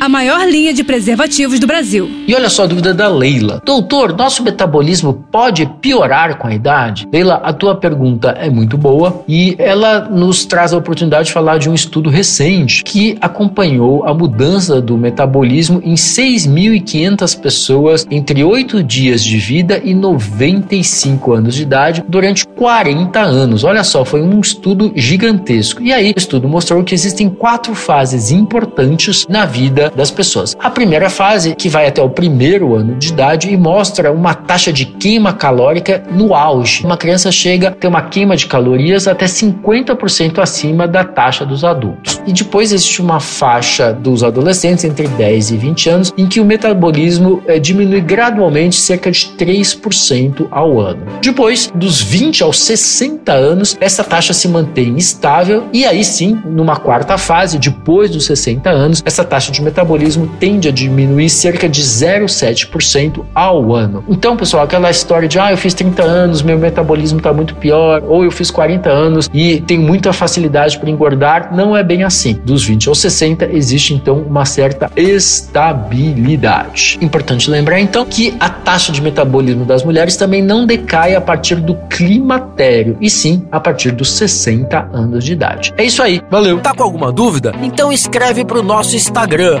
a maior linha de preservativos do Brasil. E olha só a dúvida da Leila. Doutor, nosso metabolismo pode piorar com a idade? Leila, a tua pergunta é muito boa e ela nos traz a oportunidade de falar de um estudo recente que acompanhou a mudança do metabolismo em 6.500 pessoas entre 8 dias de vida e 95 anos de idade durante 40 anos. Olha só, foi um estudo gigantesco. E aí, o estudo mostrou que existem quatro fases importantes na vida das pessoas. A primeira fase, que vai até o primeiro ano de idade e mostra uma taxa de queima calórica no auge. Uma criança chega a ter uma queima de calorias até 50% acima da taxa dos adultos. E depois existe uma faixa dos adolescentes entre 10 e 20 anos em que o metabolismo é, diminui gradualmente cerca de 3% ao ano. Depois, dos 20 aos 60 anos, essa taxa se mantém estável e aí sim, numa quarta fase, depois dos 60 anos, essa taxa de metabolismo tende a diminuir cerca de 0,7% ao ano. Então, pessoal, aquela história de ah, eu fiz 30 anos, meu metabolismo está muito pior, ou eu fiz 40 anos e tenho muita facilidade para engordar, não é bem assim. Dos 20 aos 60 existe então uma certa estabilidade. Importante lembrar então que a taxa de metabolismo das mulheres também não decai a partir do climatério, e sim a partir dos 60 anos de idade. É isso aí, valeu. Tá com alguma dúvida? Então escreve para o nosso Instagram